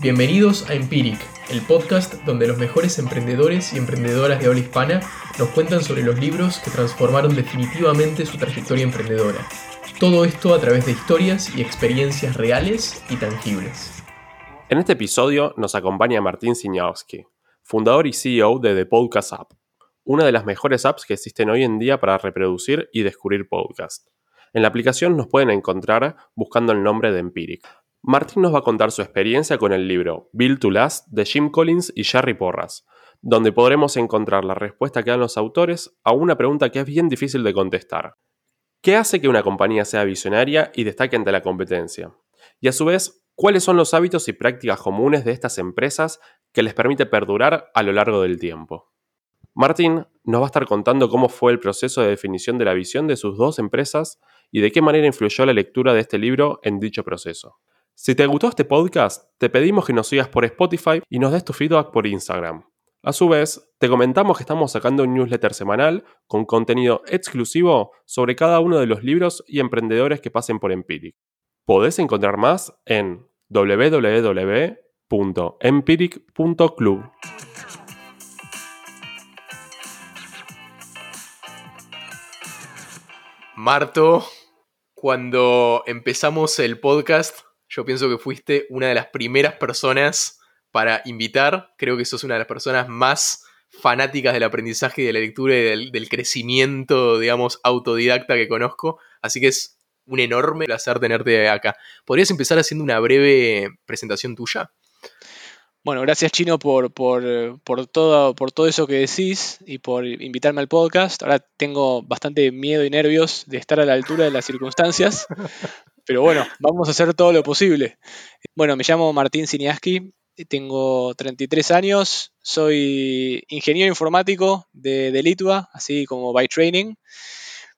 Bienvenidos a Empiric, el podcast donde los mejores emprendedores y emprendedoras de habla hispana nos cuentan sobre los libros que transformaron definitivamente su trayectoria emprendedora. Todo esto a través de historias y experiencias reales y tangibles. En este episodio nos acompaña Martín Siñowski, fundador y CEO de The Podcast App, una de las mejores apps que existen hoy en día para reproducir y descubrir podcasts. En la aplicación nos pueden encontrar buscando el nombre de Empiric. Martín nos va a contar su experiencia con el libro Build to Last de Jim Collins y Jerry Porras, donde podremos encontrar la respuesta que dan los autores a una pregunta que es bien difícil de contestar. ¿Qué hace que una compañía sea visionaria y destaque ante la competencia? Y a su vez, ¿cuáles son los hábitos y prácticas comunes de estas empresas que les permite perdurar a lo largo del tiempo? Martín nos va a estar contando cómo fue el proceso de definición de la visión de sus dos empresas y de qué manera influyó la lectura de este libro en dicho proceso. Si te gustó este podcast, te pedimos que nos sigas por Spotify y nos des tu feedback por Instagram. A su vez, te comentamos que estamos sacando un newsletter semanal con contenido exclusivo sobre cada uno de los libros y emprendedores que pasen por Empiric. Podés encontrar más en www.empiric.club. Marto, cuando empezamos el podcast, yo pienso que fuiste una de las primeras personas para invitar. Creo que sos una de las personas más fanáticas del aprendizaje y de la lectura y del, crecimiento, digamos, autodidacta que conozco. Así que es un enorme placer tenerte acá. ¿Podrías empezar haciendo una breve presentación tuya? Bueno, gracias Chino por, por, todo, por todo eso que decís y por invitarme al podcast. Ahora tengo bastante miedo y nervios de estar a la altura de las circunstancias, pero bueno, vamos a hacer todo lo posible. Bueno, me llamo Martín Siniaski, tengo 33 años, soy ingeniero informático de, de así como by training.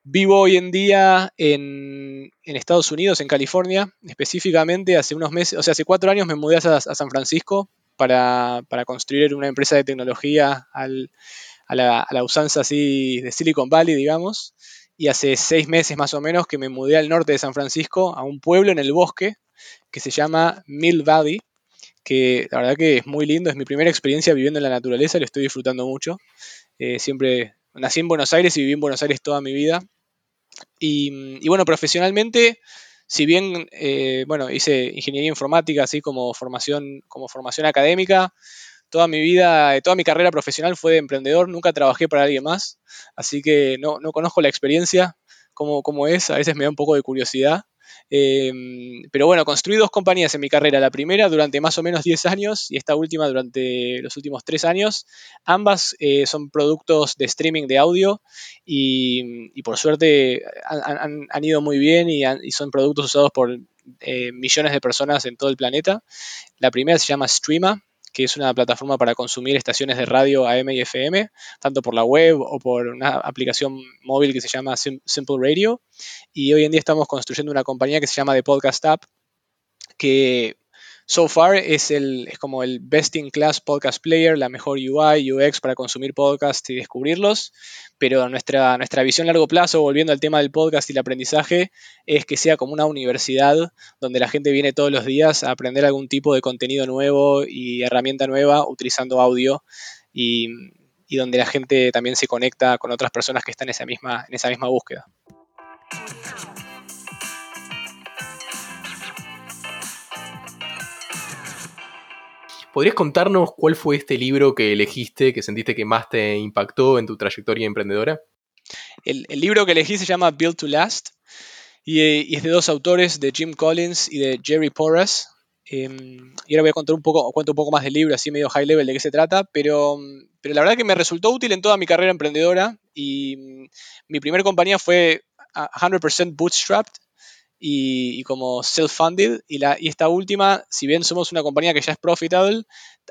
Vivo hoy en día en, Estados Unidos, en California, específicamente hace unos meses, o sea, hace cuatro años me mudé a, San Francisco para, construir una empresa de tecnología a, la, a, la, usanza así de Silicon Valley, digamos y hace seis meses más o menos que me mudé al norte de San Francisco, a un pueblo en el bosque que se llama Mill Valley, que la verdad que es muy lindo, es mi primera experiencia viviendo en la naturaleza, lo estoy disfrutando mucho. Eh, siempre nací en Buenos Aires y viví en Buenos Aires toda mi vida. Y, bueno, profesionalmente, si bien eh, bueno, hice ingeniería informática, así como formación, como formación académica, toda mi vida, toda mi carrera profesional fue de emprendedor, nunca trabajé para alguien más, así que no, conozco la experiencia, cómo, cómo, es, a veces me da un poco de curiosidad. Em, pero bueno, construí dos compañías en mi carrera, la primera durante más o menos 10 años y esta última durante los últimos 3 años. Ambas eh, son productos de streaming de audio y, por suerte han, ido muy bien y, son productos usados por eh, millones de personas en todo el planeta. La primera se llama Streama, que es una plataforma para consumir estaciones de radio AM y FM, tanto por la web o por una aplicación móvil que se llama Simple Radio. Y hoy en día estamos construyendo una compañía que se llama The Podcast App, que So far es, el, es como el best in class podcast player, la mejor UI, UX para consumir podcasts y descubrirlos, pero nuestra, nuestra visión a largo plazo, volviendo al tema del podcast y el aprendizaje, es que sea como una universidad donde la gente viene todos los días a aprender algún tipo de contenido nuevo y herramienta nueva utilizando audio y, y donde la gente también se conecta con otras personas que están en esa misma, en esa misma búsqueda. ¿Podrías contarnos cuál fue este libro que elegiste, que sentiste que más te impactó en tu trayectoria emprendedora? El, libro que elegí se llama Build to Last y, es de dos autores, de Jim Collins y de Jerry Porras. Em, y ahora voy a contar un poco, cuento un poco más del libro, así medio high level de qué se trata, pero, pero la verdad que me resultó útil en toda mi carrera emprendedora y mm, mi primera compañía fue 100% bootstrapped y, como self-funded. Y, la, esta última, si bien somos una compañía que ya es profitable,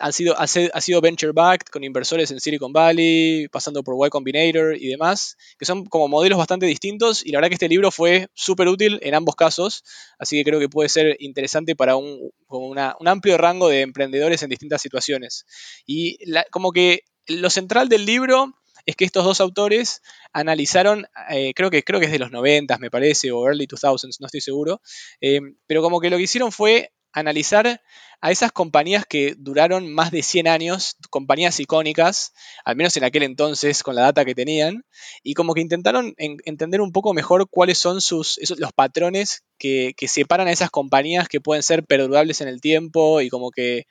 han sido, ha, sido venture-backed con inversores en Silicon Valley, pasando por Y Combinator y demás, que son como modelos bastante distintos. Y la verdad que este libro fue súper útil en ambos casos, así que creo que puede ser interesante para un, un amplio rango de emprendedores en distintas situaciones. Y como que lo central del libro es que estos dos autores analizaron, eh, creo, que, creo que es de los 90, me parece, o early 2000s, no estoy seguro, eh, pero como que lo que hicieron fue analizar a esas compañías que duraron más de 100 años, compañías icónicas, al menos en aquel entonces con la data que tenían, y como que intentaron entender un poco mejor cuáles son sus, los patrones que, separan a esas compañías que pueden ser perdurables en el tiempo y como que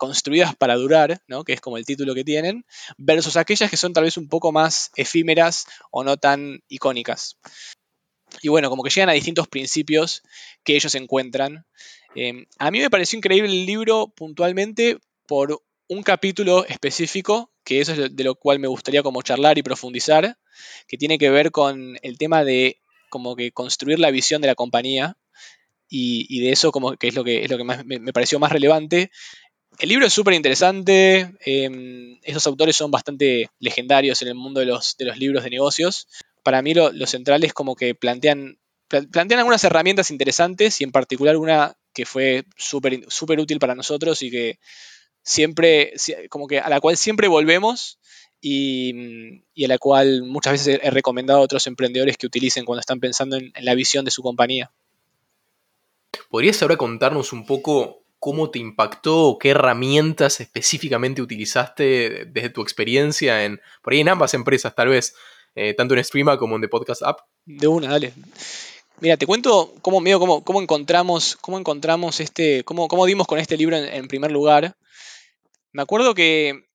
construidas para durar, ¿no? que es como el título que tienen, versus aquellas que son tal vez un poco más efímeras o no tan icónicas. Y bueno, como que llegan a distintos principios que ellos encuentran. Em, a mí me pareció increíble el libro puntualmente por un capítulo específico, que eso es de lo cual me gustaría como charlar y profundizar, que tiene que ver con el tema de como que construir la visión de la compañía y, de eso como que es lo que, es lo que me, pareció más relevante. El libro es súper interesante, eh, esos autores son bastante legendarios en el mundo de los, libros de negocios. Para mí lo, central es como que plantean, plantean algunas herramientas interesantes y en particular una que fue súper super útil para nosotros y que siempre, como que a la cual siempre volvemos y, a la cual muchas veces he recomendado a otros emprendedores que utilicen cuando están pensando en, la visión de su compañía. ¿Podrías ahora contarnos un poco cómo te impactó o qué herramientas específicamente utilizaste desde tu experiencia en, por ahí en ambas empresas tal vez, eh, tanto en Streama como en The Podcast App? De una, dale. Mira, te cuento cómo, medio, cómo, cómo encontramos, cómo encontramos este, cómo, cómo dimos con este libro en, primer lugar. Me acuerdo que,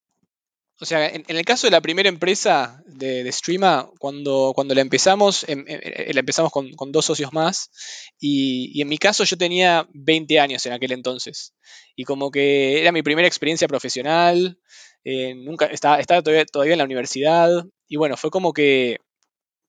o sea, en, el caso de la primera empresa de, de Streama, cuando, cuando la empezamos, em, em, eh, la empezamos con, dos socios más, y, en mi caso yo tenía 20 años en aquel entonces, y como que era mi primera experiencia profesional, eh, nunca, estaba, estaba todavía, todavía en la universidad, y bueno, fue como que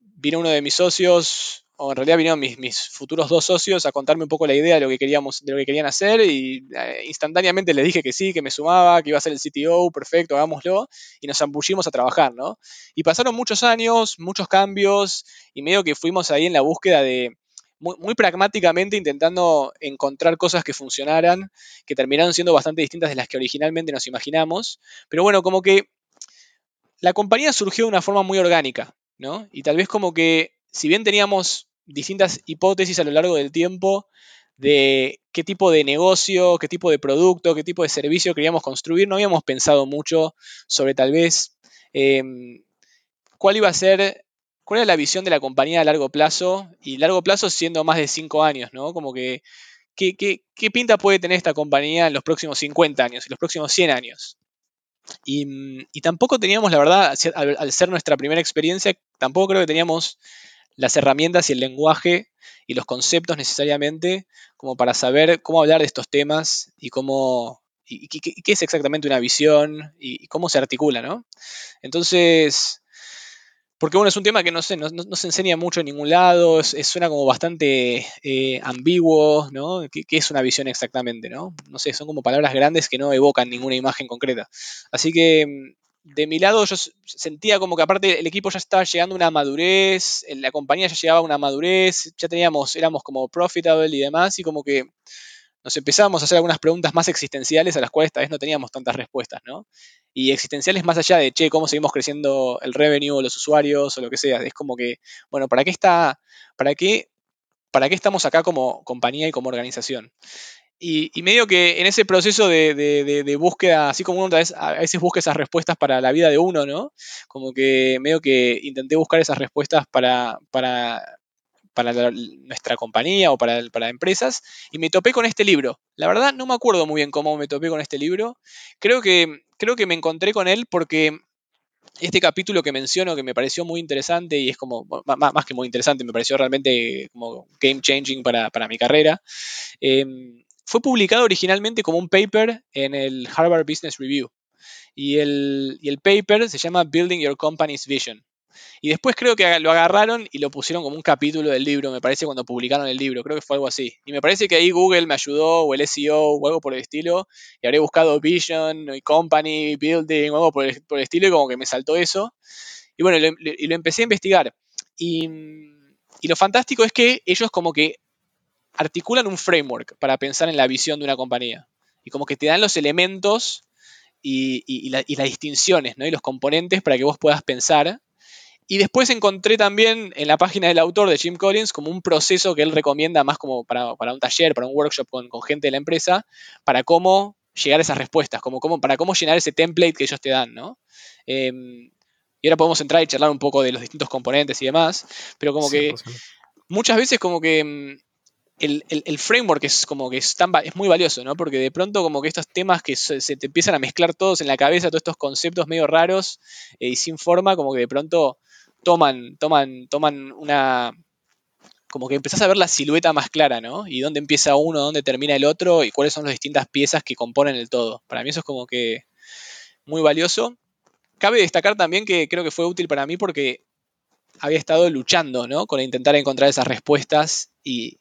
vino uno de mis socios, o en realidad vinieron mis, futuros dos socios a contarme un poco la idea de lo que queríamos, de lo que querían hacer y eh, instantáneamente les dije que sí, que me sumaba, que iba a ser el CTO, perfecto, hagámoslo, y nos ambullimos a trabajar, ¿no? Y pasaron muchos años, muchos cambios, y medio que fuimos ahí en la búsqueda de, muy, muy, pragmáticamente intentando encontrar cosas que funcionaran, que terminaron siendo bastante distintas de las que originalmente nos imaginamos, pero bueno, como que la compañía surgió de una forma muy orgánica, ¿no? Y tal vez como que si bien teníamos distintas hipótesis a lo largo del tiempo de qué tipo de negocio, qué tipo de producto, qué tipo de servicio queríamos construir, no habíamos pensado mucho sobre tal vez em, cuál iba a ser, cuál era la visión de la compañía a largo plazo, y largo plazo siendo más de cinco años, ¿no? Como que, ¿qué, pinta puede tener esta compañía en los próximos 50 años, y los próximos 100 años? Y, tampoco teníamos, la verdad, al ser nuestra primera experiencia, tampoco creo que teníamos las herramientas y el lenguaje y los conceptos necesariamente como para saber cómo hablar de estos temas y cómo y, qué, es exactamente una visión y, cómo se articula, ¿no? Entonces, porque bueno, es un tema que no sé, no, se enseña mucho en ningún lado, es, suena como bastante eh, ambiguo, ¿no? ¿Qué, ¿Qué, es una visión exactamente, no? No sé, son como palabras grandes que no evocan ninguna imagen concreta. Así que de mi lado yo sentía como que aparte el equipo ya estaba llegando a una madurez, la compañía ya llegaba a una madurez, ya teníamos, éramos como profitable y demás, y como que nos empezábamos a hacer algunas preguntas más existenciales a las cuales esta vez no teníamos tantas respuestas, ¿no? Y existenciales más allá de, che, ¿cómo seguimos creciendo el revenue, los usuarios o lo que sea? Es como que, bueno, ¿para qué está, para qué, para qué estamos acá como compañía y como organización? Y, medio que en ese proceso de, búsqueda, así como uno a veces busca esas respuestas para la vida de uno, ¿no? Como que medio que intenté buscar esas respuestas para, para, para nuestra compañía o para, para empresas y me topé con este libro. La verdad no me acuerdo muy bien cómo me topé con este libro. Creo que, creo que me encontré con él porque este capítulo que menciono que me pareció muy interesante y es como, más, que muy interesante, me pareció realmente como game changing para, mi carrera. Em, fue publicado originalmente como un paper en el Harvard Business Review. Y el, el paper se llama Building Your Company's Vision. Y después creo que lo agarraron y lo pusieron como un capítulo del libro, me parece, cuando publicaron el libro. Creo que fue algo así. Y me parece que ahí Google me ayudó, o el SEO, o algo por el estilo. Y habré buscado Vision, y Company, Building, o algo por el, estilo, y como que me saltó eso. Y bueno, lo, y lo empecé a investigar. Y, y lo fantástico es que ellos como que articulan un framework para pensar en la visión de una compañía. Y como que te dan los elementos y, las distinciones ¿no? y los componentes para que vos puedas pensar. y después encontré también en la página del autor de Jim Collins como un proceso que él recomienda más como para, un taller, para un workshop con, gente de la empresa, para cómo llegar a esas respuestas, como, para cómo llenar ese template que ellos te dan, ¿no? Em, y ahora podemos entrar y charlar un poco de los distintos componentes y demás, pero como que muchas veces como que mm, el, framework es como que es, es muy valioso, ¿no? Porque de pronto como que estos temas que se, te empiezan a mezclar todos en la cabeza, todos estos conceptos medio raros eh, y sin forma, como que de pronto toman, toman, toman una... Como que empezás a ver la silueta más clara, ¿no? Y dónde empieza uno, dónde termina el otro y cuáles son las distintas piezas que componen el todo. Para mí eso es como que muy valioso. Cabe destacar también que creo que fue útil para mí porque había estado luchando, ¿no? Con intentar encontrar esas respuestas y,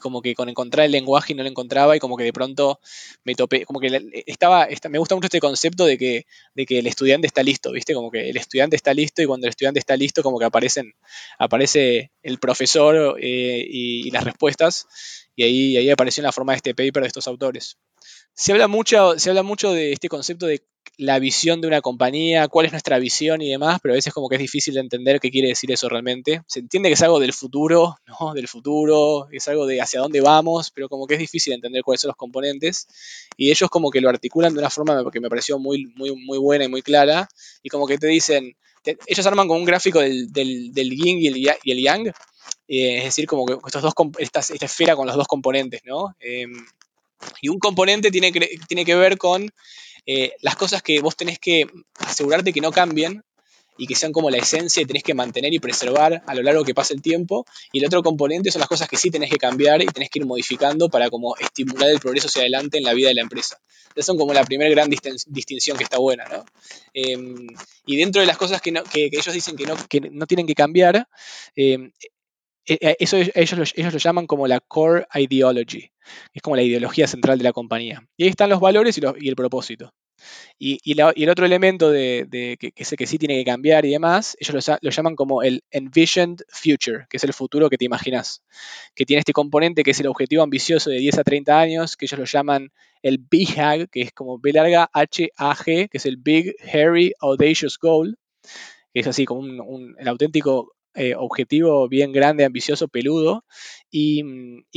como que con encontrar el lenguaje y no lo encontraba y como que de pronto me topé, como que estaba, me gusta mucho este concepto de que, de que el estudiante está listo, ¿viste? Como que el estudiante está listo y cuando el estudiante está listo como que aparecen, aparece el profesor eh, y, las respuestas y ahí, ahí apareció en la forma de este paper de estos autores. Se habla, mucho, se habla mucho de este concepto de la visión de una compañía, cuál es nuestra visión y demás, pero a veces como que es difícil de entender qué quiere decir eso realmente. Se entiende que es algo del futuro, ¿no? Del futuro, es algo de hacia dónde vamos, pero como que es difícil entender cuáles son los componentes. Y ellos como que lo articulan de una forma que me pareció muy, muy, muy buena y muy clara. Y como que te dicen, ellos arman como un gráfico del, del, yin y el, yang. Eh, es decir, como que dos, esta, esta, esfera con los dos componentes, ¿no? Em, y un componente tiene que, tiene que ver con eh, las cosas que vos tenés que asegurarte que no cambien y que sean como la esencia y tenés que mantener y preservar a lo largo que pasa el tiempo. Y el otro componente son las cosas que sí tenés que cambiar y tenés que ir modificando para como estimular el progreso hacia adelante en la vida de la empresa. Esas son como la primera gran distinción que está buena, ¿no? Em, y dentro de las cosas que, ellos dicen que no, que no, tienen que cambiar, em, eso ellos lo, ellos lo llaman como la core ideology, es como la ideología central de la compañía. Y ahí están los valores y, el propósito. Y, el otro elemento de, que, que, que, sí tiene que cambiar y demás, ellos lo, llaman como el envisioned future, que es el futuro que te imaginas. Que tiene este componente que es el objetivo ambicioso de 10 a 30 años, que ellos lo llaman el BHAG, que es como B larga H-A-G, que es el Big, Hairy, Audacious Goal, que es así como un, el auténtico eh, objetivo bien grande, ambicioso, peludo, y,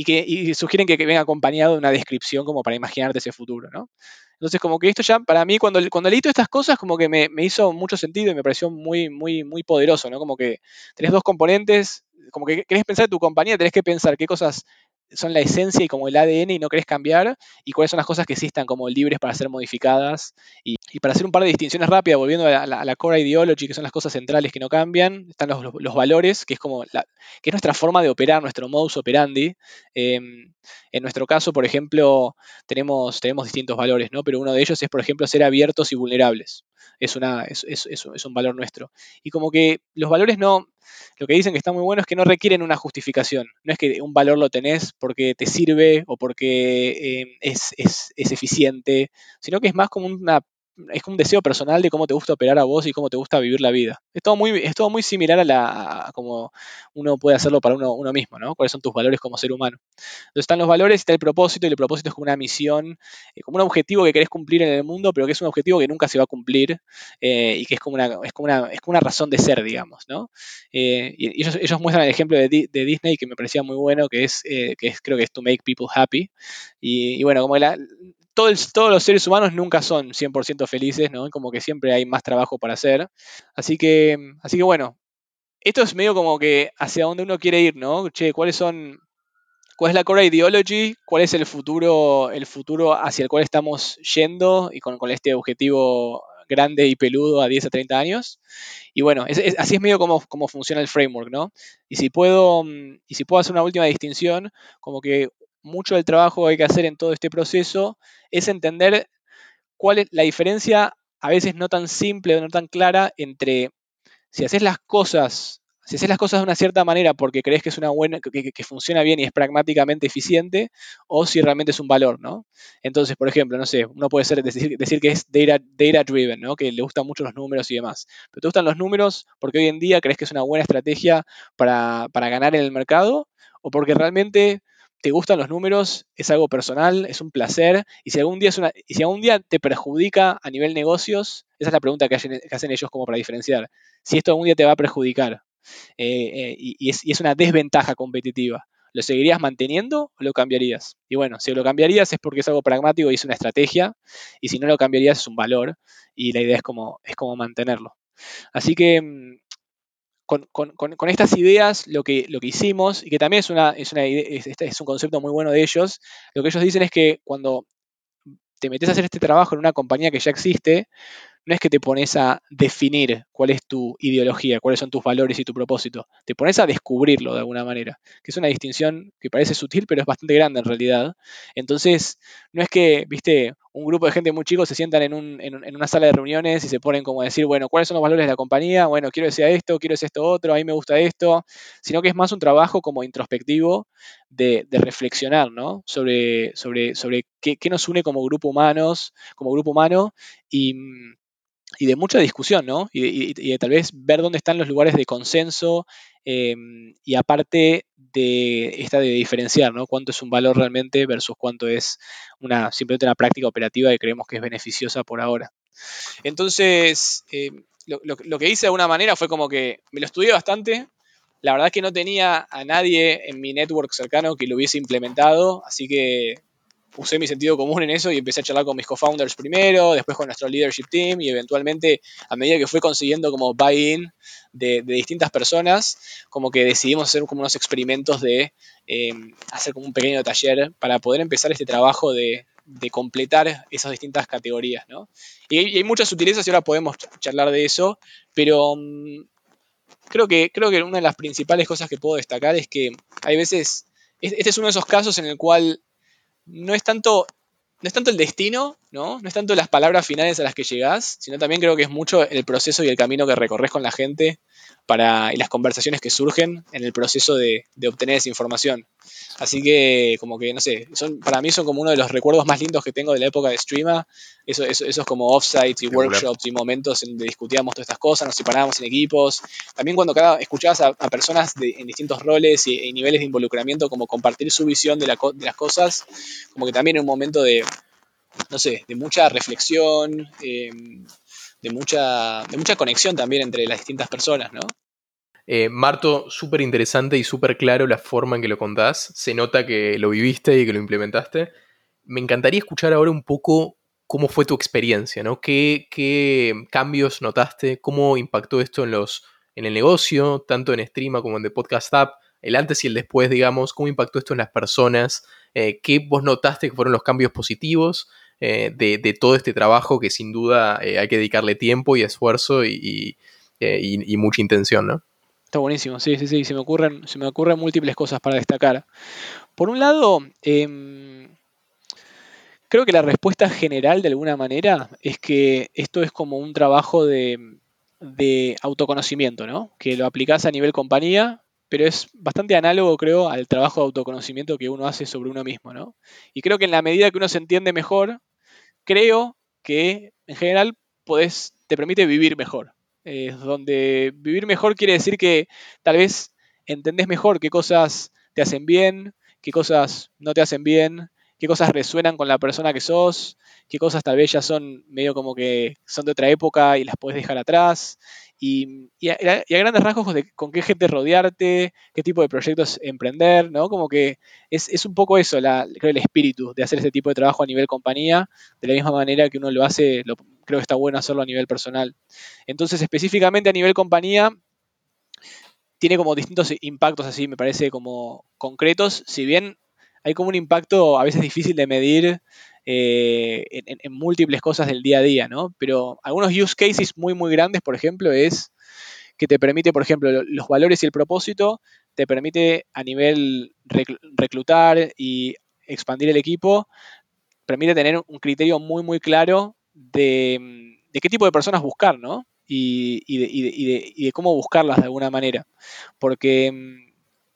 que sugieren que, venga acompañado de una descripción como para imaginarte ese futuro, ¿no? Entonces, como que esto ya, para mí, cuando, cuando leí todas estas cosas, como que me, me, hizo mucho sentido y me pareció muy, muy, muy poderoso, ¿no? Como que tenés dos componentes, como que querés pensar en tu compañía, tenés que pensar qué cosas son la esencia y como el ADN y no querés cambiar, y cuáles son las cosas que sí están como libres para ser modificadas. Y, para hacer un par de distinciones rápidas, volviendo a la, core ideology, que son las cosas centrales que no cambian, están los, valores, que es como la, que es nuestra forma de operar, nuestro modus operandi. Em, en nuestro caso, por ejemplo, tenemos, tenemos distintos valores, ¿no? Pero uno de ellos es, por ejemplo, ser abiertos y vulnerables. Es, una, es, es, un valor nuestro. Y como que los valores no, lo que dicen que está muy bueno es que no requieren una justificación. No es que un valor lo tenés porque te sirve o porque eh, es, eficiente, sino que es más como una es un deseo personal de cómo te gusta operar a vos y cómo te gusta vivir la vida. Es todo muy, es todo muy similar a, la, como uno puede hacerlo para uno, uno, mismo, ¿no? ¿Cuáles son tus valores como ser humano? Entonces están los valores, está el propósito, y el propósito es como una misión, eh, como un objetivo que querés cumplir en el mundo, pero que es un objetivo que nunca se va a cumplir eh, y que es como, una, es, como una, es como una razón de ser, digamos, ¿no? Eh, y ellos, ellos, muestran el ejemplo de, de, Disney que me parecía muy bueno, que es, que es, creo que es to make people happy. Y, y bueno, como la, todos los seres humanos nunca son 100% felices, ¿no? Como que siempre hay más trabajo para hacer. Así que, así que bueno, esto es medio como que hacia dónde uno quiere ir, ¿no? Che, ¿cuáles son, cuál es la core ideology? ¿Cuál es el futuro, el futuro hacia el cual estamos yendo y con, este objetivo grande y peludo a 10 a 30 años? Y bueno, así es medio como, como funciona el framework, ¿no? Y si puedo, y si puedo hacer una última distinción, como que mucho del trabajo que hay que hacer en todo este proceso es entender cuál es la diferencia, a veces no tan simple o no tan clara, entre si haces las cosas, si haces las cosas de una cierta manera porque crees que es una buena, que, funciona bien y es pragmáticamente eficiente, o si realmente es un valor, ¿no? Entonces, por ejemplo, no sé, uno puede ser decir, que es data, data driven, ¿no? Que le gustan mucho los números y demás. Pero te gustan los números porque hoy en día crees que es una buena estrategia para, para ganar en el mercado, o porque realmente te gustan los números, es algo personal, es un placer, y si algún día, y si algún día te perjudica a nivel negocios, Esa es la pregunta que hacen, ellos como para diferenciar. Si esto algún día te va a perjudicar eh, eh, y, es, una desventaja competitiva, ¿lo seguirías manteniendo o lo cambiarías? Y bueno, si lo cambiarías es porque es algo pragmático y es una estrategia, y si no lo cambiarías es un valor, y la idea es como, es como mantenerlo. Así que con, estas ideas lo que, lo que hicimos, y que también es, una, es, una este es un concepto muy bueno de ellos, lo que ellos dicen es que cuando te metes a hacer este trabajo en una compañía que ya existe, no es que te pones a definir cuál es tu ideología, cuáles son tus valores y tu propósito. Te pones a descubrirlo de alguna manera, que es una distinción que parece sutil, pero es bastante grande en realidad. Entonces, no es que, viste, un grupo de gente muy chico se sientan en, una sala de reuniones y se ponen como a decir, bueno, ¿cuáles son los valores de la compañía? Bueno, quiero decir esto, quiero decir esto otro, a mí me gusta esto, sino que es más un trabajo como introspectivo de, reflexionar, ¿no? Sobre, sobre, sobre qué, nos une como grupo humanos, como grupo humano y y de mucha discusión, ¿no? Y, de tal vez ver dónde están los lugares de consenso em, y aparte de esta de diferenciar, ¿no? Cuánto es un valor realmente versus cuánto es una simplemente una práctica operativa que creemos que es beneficiosa por ahora. Entonces, em, lo, lo, que hice de alguna manera fue como que me lo estudié bastante. La verdad es que no tenía a nadie en mi network cercano que lo hubiese implementado, así que usé mi sentido común en eso y empecé a charlar con mis co-founders primero, después con nuestro leadership team y eventualmente a medida que fui consiguiendo como buy-in de, distintas personas, como que decidimos hacer como unos experimentos de eh, hacer como un pequeño taller para poder empezar este trabajo de, completar esas distintas categorías, ¿no? Y, hay muchas sutilezas y ahora podemos charlar de eso, pero mm, creo, que, creo que una de las principales cosas que puedo destacar es que hay veces, este es uno de esos casos en el cual no es tanto, no es tanto el destino, ¿no? No es tanto las palabras finales a las que llegás, sino también creo que es mucho el proceso y el camino que recorres con la gente para, y las conversaciones que surgen en el proceso de, obtener esa información. Así que, como que, no sé, son, para mí son como uno de los recuerdos más lindos que tengo de la época de Streama. Eso, eso, esos como offsites y workshops y momentos en donde discutíamos todas estas cosas, nos separábamos en equipos. También cuando cada, escuchabas a, personas en distintos roles y, niveles de involucramiento, como compartir su visión de, de las cosas, como que también en un momento de, no sé, de mucha reflexión, em, de, mucha, de mucha conexión también entre las distintas personas, ¿no? Eh, Marto, súper interesante y súper claro la forma en que lo contás. Se nota que lo viviste y que lo implementaste. Me encantaría escuchar ahora un poco cómo fue tu experiencia, ¿no? ¿Qué, cambios notaste? ¿Cómo impactó esto en, los, en el negocio, tanto en Streama como en The Podcast App? El antes y el después, digamos. ¿Cómo impactó esto en las personas? Eh, ¿Qué vos notaste que fueron los cambios positivos? Eh, de, todo este trabajo que sin duda eh, hay que dedicarle tiempo y esfuerzo y, mucha intención, ¿no? Está buenísimo, sí, sí, sí, se me ocurren, se me ocurren múltiples cosas para destacar. Por un lado, em, creo que la respuesta general de alguna manera es que esto es como un trabajo de, de autoconocimiento, ¿no? Que lo aplicás a nivel compañía, pero es bastante análogo, creo, al trabajo de autoconocimiento que uno hace sobre uno mismo, ¿no? Y creo que en la medida que uno se entiende mejor, creo que en general te permite vivir mejor. donde vivir mejor quiere decir que tal vez entendés mejor qué cosas te hacen bien, qué cosas no te hacen bien, qué cosas resuenan con la persona que sos, qué cosas tal vez ya son medio como que son de otra época y las puedes dejar atrás, y, a, grandes rasgos con qué gente rodearte, qué tipo de proyectos emprender, ¿no? Como que es, un poco eso, creo, el espíritu de hacer este tipo de trabajo a nivel compañía, de la misma manera que uno lo hace, creo que está bueno hacerlo a nivel personal. Entonces, específicamente a nivel compañía, tiene como distintos impactos así, me parece, como concretos, si bien hay como un impacto a veces difícil de medir eh, en, múltiples cosas del día a día, ¿no? Pero algunos use cases muy, muy grandes, por ejemplo, es que te permite, por ejemplo, los valores y el propósito, te permite a nivel reclutar y expandir el equipo, permite tener un criterio muy, muy claro de, qué tipo de personas buscar, ¿no? Y, y de cómo buscarlas de alguna manera. Porque mm,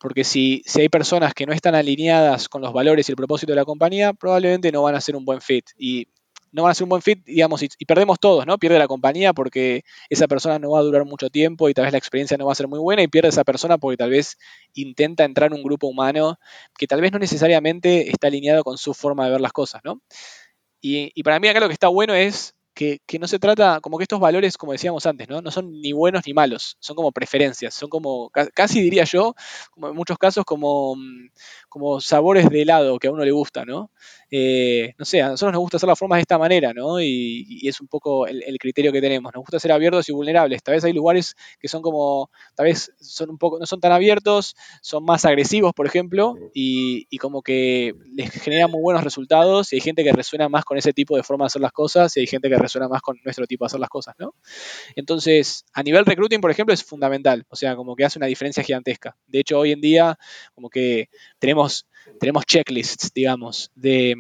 porque si, si, hay personas que no están alineadas con los valores y el propósito de la compañía, probablemente no van a ser un buen fit. Y no van a ser un buen fit, digamos, y, perdemos todos, ¿no? Pierde la compañía porque esa persona no va a durar mucho tiempo y tal vez la experiencia no va a ser muy buena y pierde esa persona porque tal vez intenta entrar en un grupo humano que tal vez no necesariamente está alineado con su forma de ver las cosas, ¿no? Y, y para mí acá lo que está bueno es que, no se trata, como que estos valores, como decíamos antes, ¿no? no son ni buenos ni malos, son como preferencias, son como, casi diría yo, en muchos casos, como, mm, como sabores de helado que a uno le gusta, ¿no? Eh, no sé, a nosotros nos gusta hacer las formas de esta manera, ¿no? Y, es un poco el, criterio que tenemos. Nos gusta ser abiertos y vulnerables. Tal vez hay lugares que son como, tal vez son un poco, no son tan abiertos, son más agresivos, por ejemplo, y, como que les genera muy buenos resultados. Y hay gente que resuena más con ese tipo de forma de hacer las cosas, y hay gente que resuena más con nuestro tipo de hacer las cosas, ¿no? Entonces, a nivel recruiting, por ejemplo, es fundamental. O sea, como que hace una diferencia gigantesca. De hecho, hoy en día, como que tenemos, tenemos checklists, digamos, de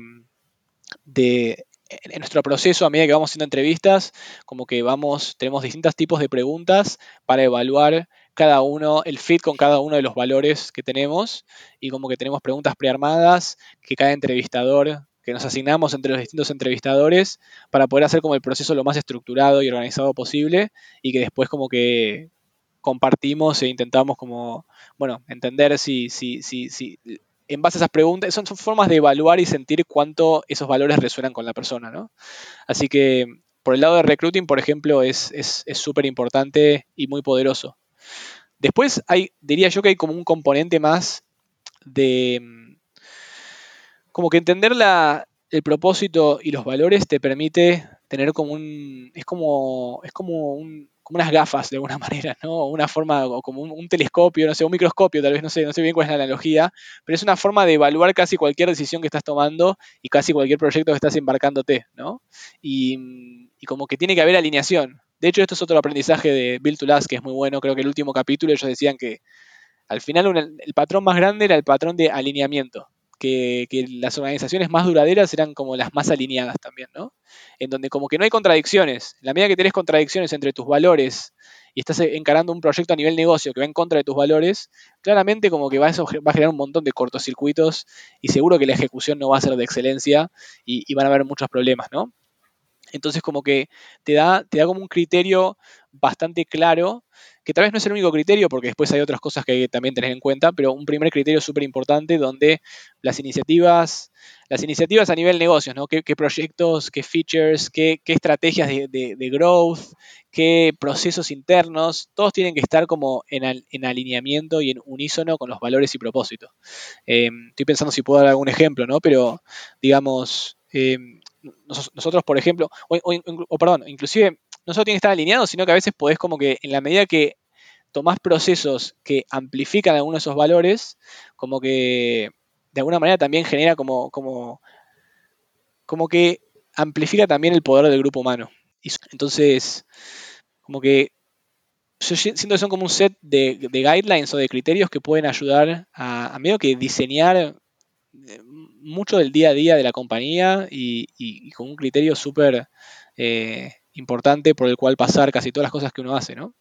de en nuestro proceso, a medida que vamos haciendo entrevistas, como que vamos, tenemos distintos tipos de preguntas para evaluar cada uno, el fit con cada uno de los valores que tenemos y como que tenemos preguntas prearmadas que cada entrevistador, que nos asignamos entre los distintos entrevistadores para poder hacer como el proceso lo más estructurado y organizado posible y que después como que compartimos e intentamos como, bueno, entender si, si, si, si en base a esas preguntas, son, formas de evaluar y sentir cuánto esos valores resuenan con la persona, ¿no? Así que por el lado de recruiting, por ejemplo, es súper importante y muy poderoso. Después hay, diría yo que hay como un componente más de como que entender la, el propósito y los valores te permite tener como un, es como, es como un, como unas gafas de alguna manera, ¿no? Una forma, o como un, telescopio, no sé, un microscopio, tal vez, no sé, no sé bien cuál es la analogía, pero es una forma de evaluar casi cualquier decisión que estás tomando y casi cualquier proyecto que estás embarcándote, ¿no? Y, como que tiene que haber alineación. De hecho, esto es otro aprendizaje de Bill Tulas que es muy bueno. Creo que el último capítulo ellos decían que al final el patrón más grande era el patrón de alineamiento que, las organizaciones más duraderas eran como las más alineadas también, ¿no? En donde como que no hay contradicciones. La medida que tenés contradicciones entre tus valores y estás encarando un proyecto a nivel negocio que va en contra de tus valores, claramente como que va a generar un montón de cortocircuitos y seguro que la ejecución no va a ser de excelencia y, y van a haber muchos problemas, ¿no? Entonces como que te da, te da como un criterio bastante claro, que tal vez no es el único criterio, porque después hay otras cosas que hay que también tener en cuenta, pero un primer criterio súper importante donde las iniciativas, las iniciativas a nivel negocios, ¿no? ¿Qué, proyectos, qué features, qué, estrategias de, growth, qué procesos internos, todos tienen que estar como en, alineamiento y en unísono con los valores y propósitos. Eh, estoy pensando si puedo dar algún ejemplo, ¿no? Pero digamos... Eh, nosotros, por ejemplo, o, perdón, inclusive no solo tiene que estar alineado, sino que a veces podés como que en la medida que tomás procesos que amplifican algunos de esos valores, como que de alguna manera también genera como, como, como que amplifica también el poder del grupo humano. Y entonces, como que yo siento que son como un set de, guidelines o de criterios que pueden ayudar a, a medio que diseñar eh, mucho del día a día de la compañía y, con un criterio súper eh, importante por el cual pasar casi todas las cosas que uno hace, ¿no?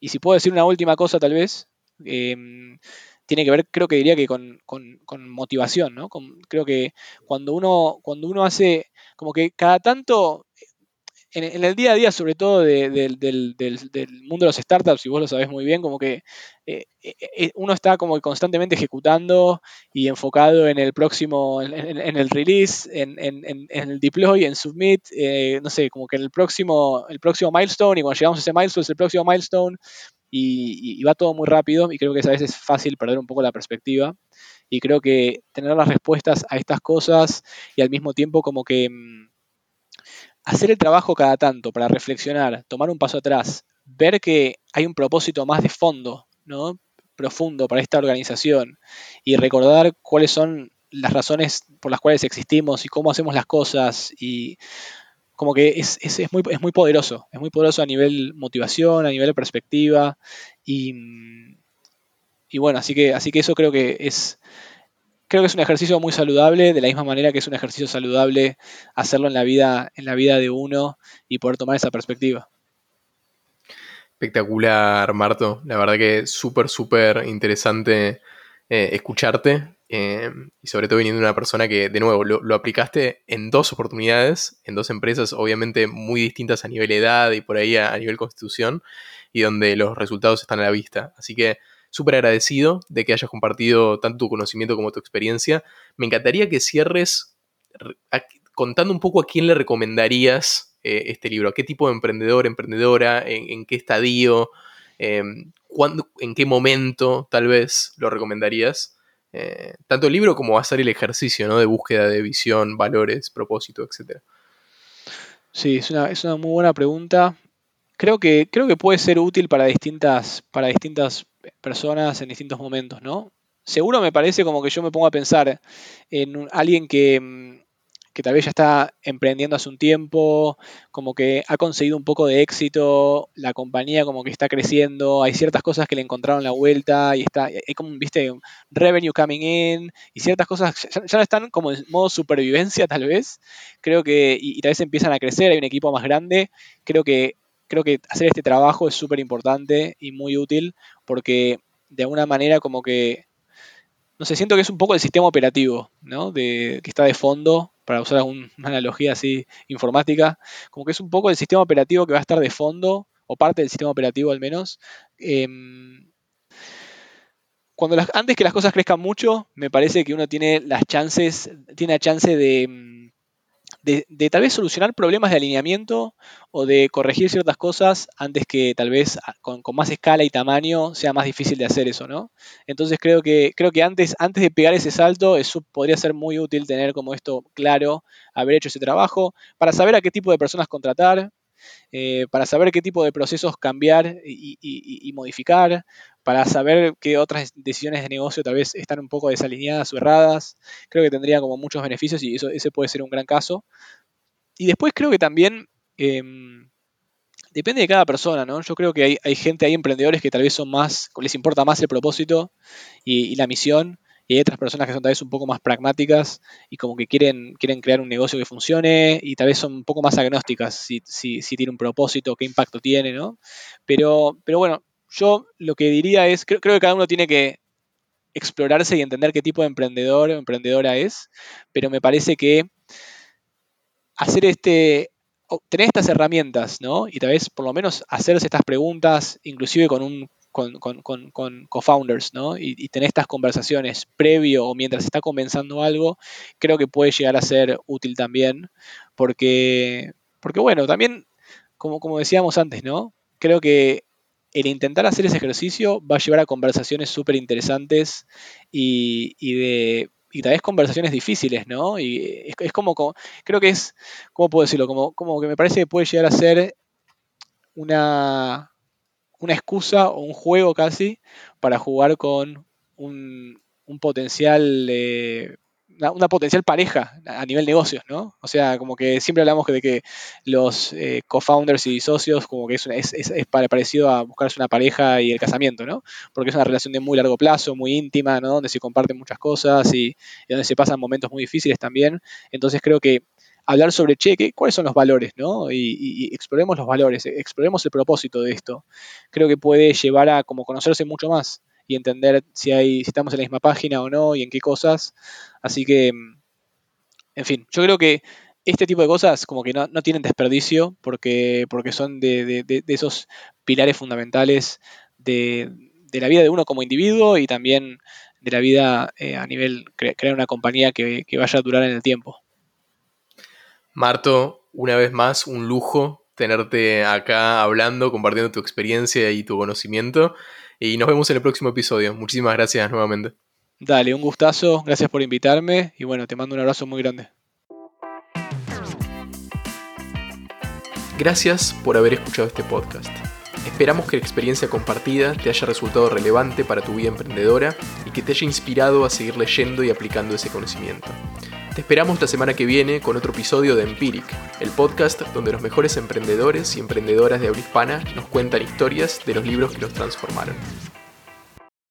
Y si puedo decir una última cosa tal vez, em, tiene que ver, creo que diría que con, motivación, ¿no? creo que cuando uno, cuando uno hace, como que cada tanto en, el día a día, sobre todo del, mundo de los startups, y vos lo sabés muy bien, como que eh, eh, eh, uno está como constantemente ejecutando y enfocado en el próximo, en, el release, en, el deploy, en submit, no sé, como que el próximo, el próximo milestone, y cuando llegamos a ese milestone es el próximo milestone, y, y va todo muy rápido, y creo que a veces es fácil perder un poco la perspectiva. Y creo que tener las respuestas a estas cosas y al mismo tiempo como que mm, hacer el trabajo cada tanto para reflexionar, tomar un paso atrás, ver que hay un propósito más de fondo, ¿no? profundo para esta organización y recordar cuáles son las razones por las cuales existimos y cómo hacemos las cosas y como que es, muy, es muy poderoso, es muy poderoso a nivel motivación, a nivel perspectiva y, y bueno, así que, así que eso creo que es, creo que es un ejercicio muy saludable, de la misma manera que es un ejercicio saludable hacerlo en la vida, en la vida de uno y poder tomar esa perspectiva. Espectacular, Marto. La verdad que súper, súper interesante eh, escucharte. Eh, y sobre todo viniendo de una persona que, de nuevo, lo, aplicaste en dos oportunidades, en dos empresas, obviamente muy distintas a nivel edad y por ahí a, a nivel constitución, y donde los resultados están a la vista. Así que súper agradecido de que hayas compartido tanto tu conocimiento como tu experiencia. Me encantaría que cierres contando un poco a quién le recomendarías eh, este libro? ¿Qué tipo de emprendedor, emprendedora? ¿En, qué estadio? Em, ¿En qué momento tal vez lo recomendarías? Eh, tanto el libro como hacer el ejercicio ¿no? de búsqueda de visión, valores, propósito, etc. Sí, es una, es una muy buena pregunta. Creo que, creo que puede ser útil para distintas, para distintas personas en distintos momentos, ¿no? Seguro me parece como que yo me pongo a pensar en alguien que, mm, que tal vez ya está emprendiendo hace un tiempo, como que ha conseguido un poco de éxito, la compañía como que está creciendo, hay ciertas cosas que le encontraron la vuelta y está, hay como, viste, revenue coming in y ciertas cosas ya, están como en modo supervivencia tal vez, creo que, y, tal vez empiezan a crecer, hay un equipo más grande, creo que, creo que hacer este trabajo es súper importante y muy útil porque de alguna manera como que no sé, siento que es un poco el sistema operativo, ¿no? De, que está de fondo para usar una analogía así informática, como que es un poco el sistema operativo que va a estar de fondo, o parte del sistema operativo al menos. Em, cuando antes que las cosas crezcan mucho, me parece que uno tiene las chances, tiene la chance de, de, tal vez solucionar problemas de alineamiento o de corregir ciertas cosas antes que tal vez con, más escala y tamaño sea más difícil de hacer eso, ¿no? Entonces creo que, creo que antes, antes de pegar ese salto, eso podría ser muy útil tener como esto claro, haber hecho ese trabajo, para saber a qué tipo de personas contratar, eh, para saber qué tipo de procesos cambiar y, modificar, para saber qué otras decisiones de negocio tal vez están un poco desalineadas o erradas. Creo que tendría como muchos beneficios y eso, ese puede ser un gran caso. Y después creo que también em, depende de cada persona, ¿no? Yo creo que hay, gente, hay emprendedores que tal vez son más, les importa más el propósito y la misión y hay otras personas que son tal vez un poco más pragmáticas y como que quieren, quieren crear un negocio que funcione y tal vez son un poco más agnósticas si, si, tiene un propósito, qué impacto tiene, ¿no? Pero, pero bueno, yo lo que diría es, creo, que cada uno tiene que explorarse y entender qué tipo de emprendedor o emprendedora es, pero me parece que hacer este, tener estas herramientas, ¿no? Y tal vez por lo menos hacerse estas preguntas, inclusive con un con, con, co-founders, ¿no? Y, tener estas conversaciones previo o mientras está comenzando algo, creo que puede llegar a ser útil también, porque, porque bueno, también, como, como decíamos antes, ¿no? Creo que el intentar hacer ese ejercicio va a llevar a conversaciones súper interesantes y, de y tal vez conversaciones difíciles, ¿no? Y es, como, creo que es, ¿cómo puedo decirlo? Como, como que me parece que puede llegar a ser una, una excusa o un juego casi para jugar con un, potencial, eh, una, potencial pareja a nivel negocios, ¿no? O sea, como que siempre hablamos de que los eh, co-founders y socios como que es, es, es, parecido a buscarse una pareja y el casamiento, ¿no? Porque es una relación de muy largo plazo, muy íntima, ¿no? Donde se comparten muchas cosas y, y donde se pasan momentos muy difíciles también. Entonces creo que hablar sobre, cheque, ¿cuáles son los valores? ¿no? Y, exploremos los valores, exploremos el propósito de esto. Creo que puede llevar a como conocerse mucho más y entender si, hay, si estamos en la misma página o no y en qué cosas. Así que, en fin, yo creo que este tipo de cosas como que no, tienen desperdicio porque, porque son de, esos pilares fundamentales de, la vida de uno como individuo y también de la vida eh, a nivel crear una compañía que vaya a durar en el tiempo. Marto, una vez más, un lujo tenerte acá hablando, compartiendo tu experiencia y tu conocimiento. Y nos vemos en el próximo episodio. Muchísimas gracias nuevamente. Dale, un gustazo, gracias por invitarme y bueno, te mando un abrazo muy grande. Gracias por haber escuchado este podcast. Esperamos que la experiencia compartida te haya resultado relevante para tu vida emprendedora y que te haya inspirado a seguir leyendo y aplicando ese conocimiento. Te esperamos la semana que viene con otro episodio de Empiric, el podcast donde los mejores emprendedores y emprendedoras de habla hispana nos cuentan historias de los libros que los transformaron.